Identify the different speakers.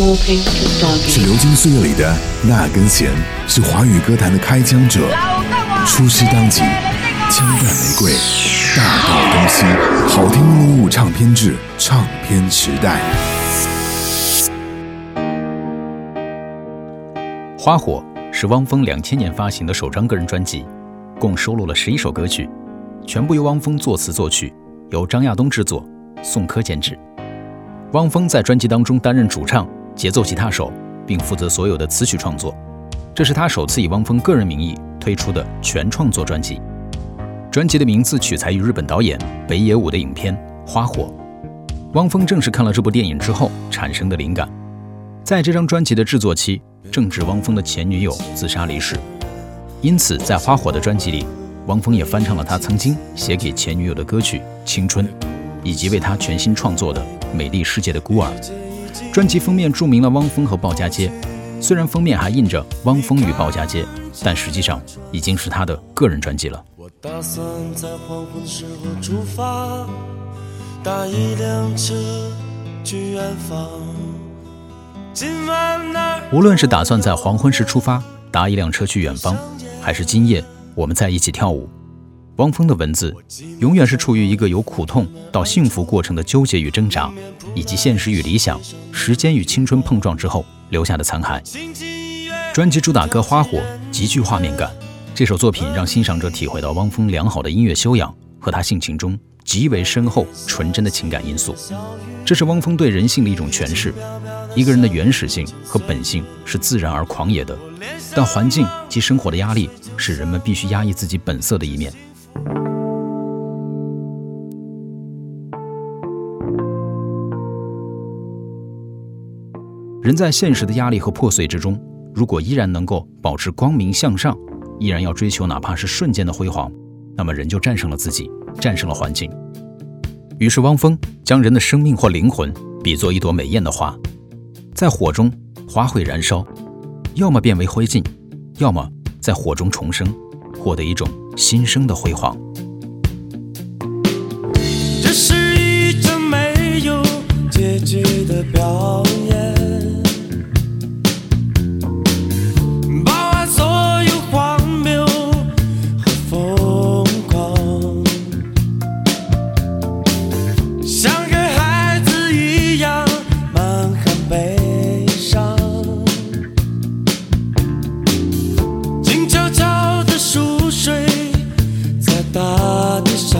Speaker 1: 是流金岁月里的那根弦，是华语歌坛的开枪者。出师当即，枪弹玫瑰，大道东西，好听录入唱片制，唱片时代。
Speaker 2: 花火是汪峰两千年发行的首张个人专辑，共收录了十一首歌曲，全部由汪峰作词作曲，由张亚东制作，宋柯监制。汪峰在专辑当中担任主唱、节奏吉他手，并负责所有的词曲创作。这是他首次以汪峰个人名义推出的全创作专辑。专辑的名字取材于日本导演北野武的影片《花火》。汪峰正是看了这部电影之后产生的灵感。在这张专辑的制作期，正值汪峰的前女友自杀离世，因此在《花火》的专辑里，汪峰也翻唱了他曾经写给前女友的歌曲《青春》。以及为他全新创作的《美丽世界的孤儿》专辑封面注明了汪峰和鲍家街，虽然封面还印着“汪峰与鲍家街”，但实际上已经是他的个人专辑了。我打算在黄昏时候出发，搭一辆车去远方。今晚那无论是打算在黄昏时出发，搭一辆车去远方，还是今夜我们在一起跳舞。汪峰的文字永远是处于一个由苦痛到幸福过程的纠结与挣扎，以及现实与理想、时间与青春碰撞之后留下的残骸。专辑主打歌《花火》极具画面感，这首作品让欣赏者体会到汪峰良好的音乐修养和他性情中极为深厚纯真的情感因素。这是汪峰对人性的一种诠释。一个人的原始性和本性是自然而狂野的，但环境及生活的压力使人们必须压抑自己本色的一面。人在现实的压力和破碎之中，如果依然能够保持光明向上，依然要追求哪怕是瞬间的辉煌，那么人就战胜了自己，战胜了环境。于是，汪峰将人的生命或灵魂比作一朵美艳的花，在火中，花会燃烧，要么变为灰烬，要么在火中重生，获得一种新生的辉煌。
Speaker 3: 这是一场没有结局的表演。
Speaker 2: 大地上